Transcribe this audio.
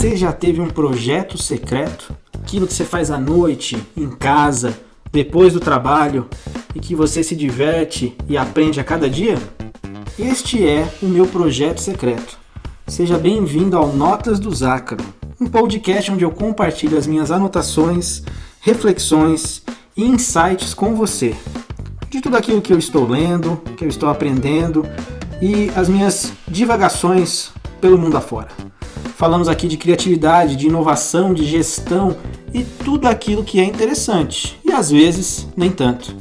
Você já teve um projeto secreto? Aquilo que você faz à noite, em casa, depois do trabalho e que você se diverte e aprende a cada dia? Este é o meu projeto secreto. Seja bem-vindo ao Notas do Zácaro, um podcast onde eu compartilho as minhas anotações, reflexões e insights com você. De tudo aquilo que eu estou lendo, que eu estou aprendendo e as minhas divagações pelo mundo afora. Falamos aqui de criatividade, de inovação, de gestão e tudo aquilo que é interessante e às vezes nem tanto.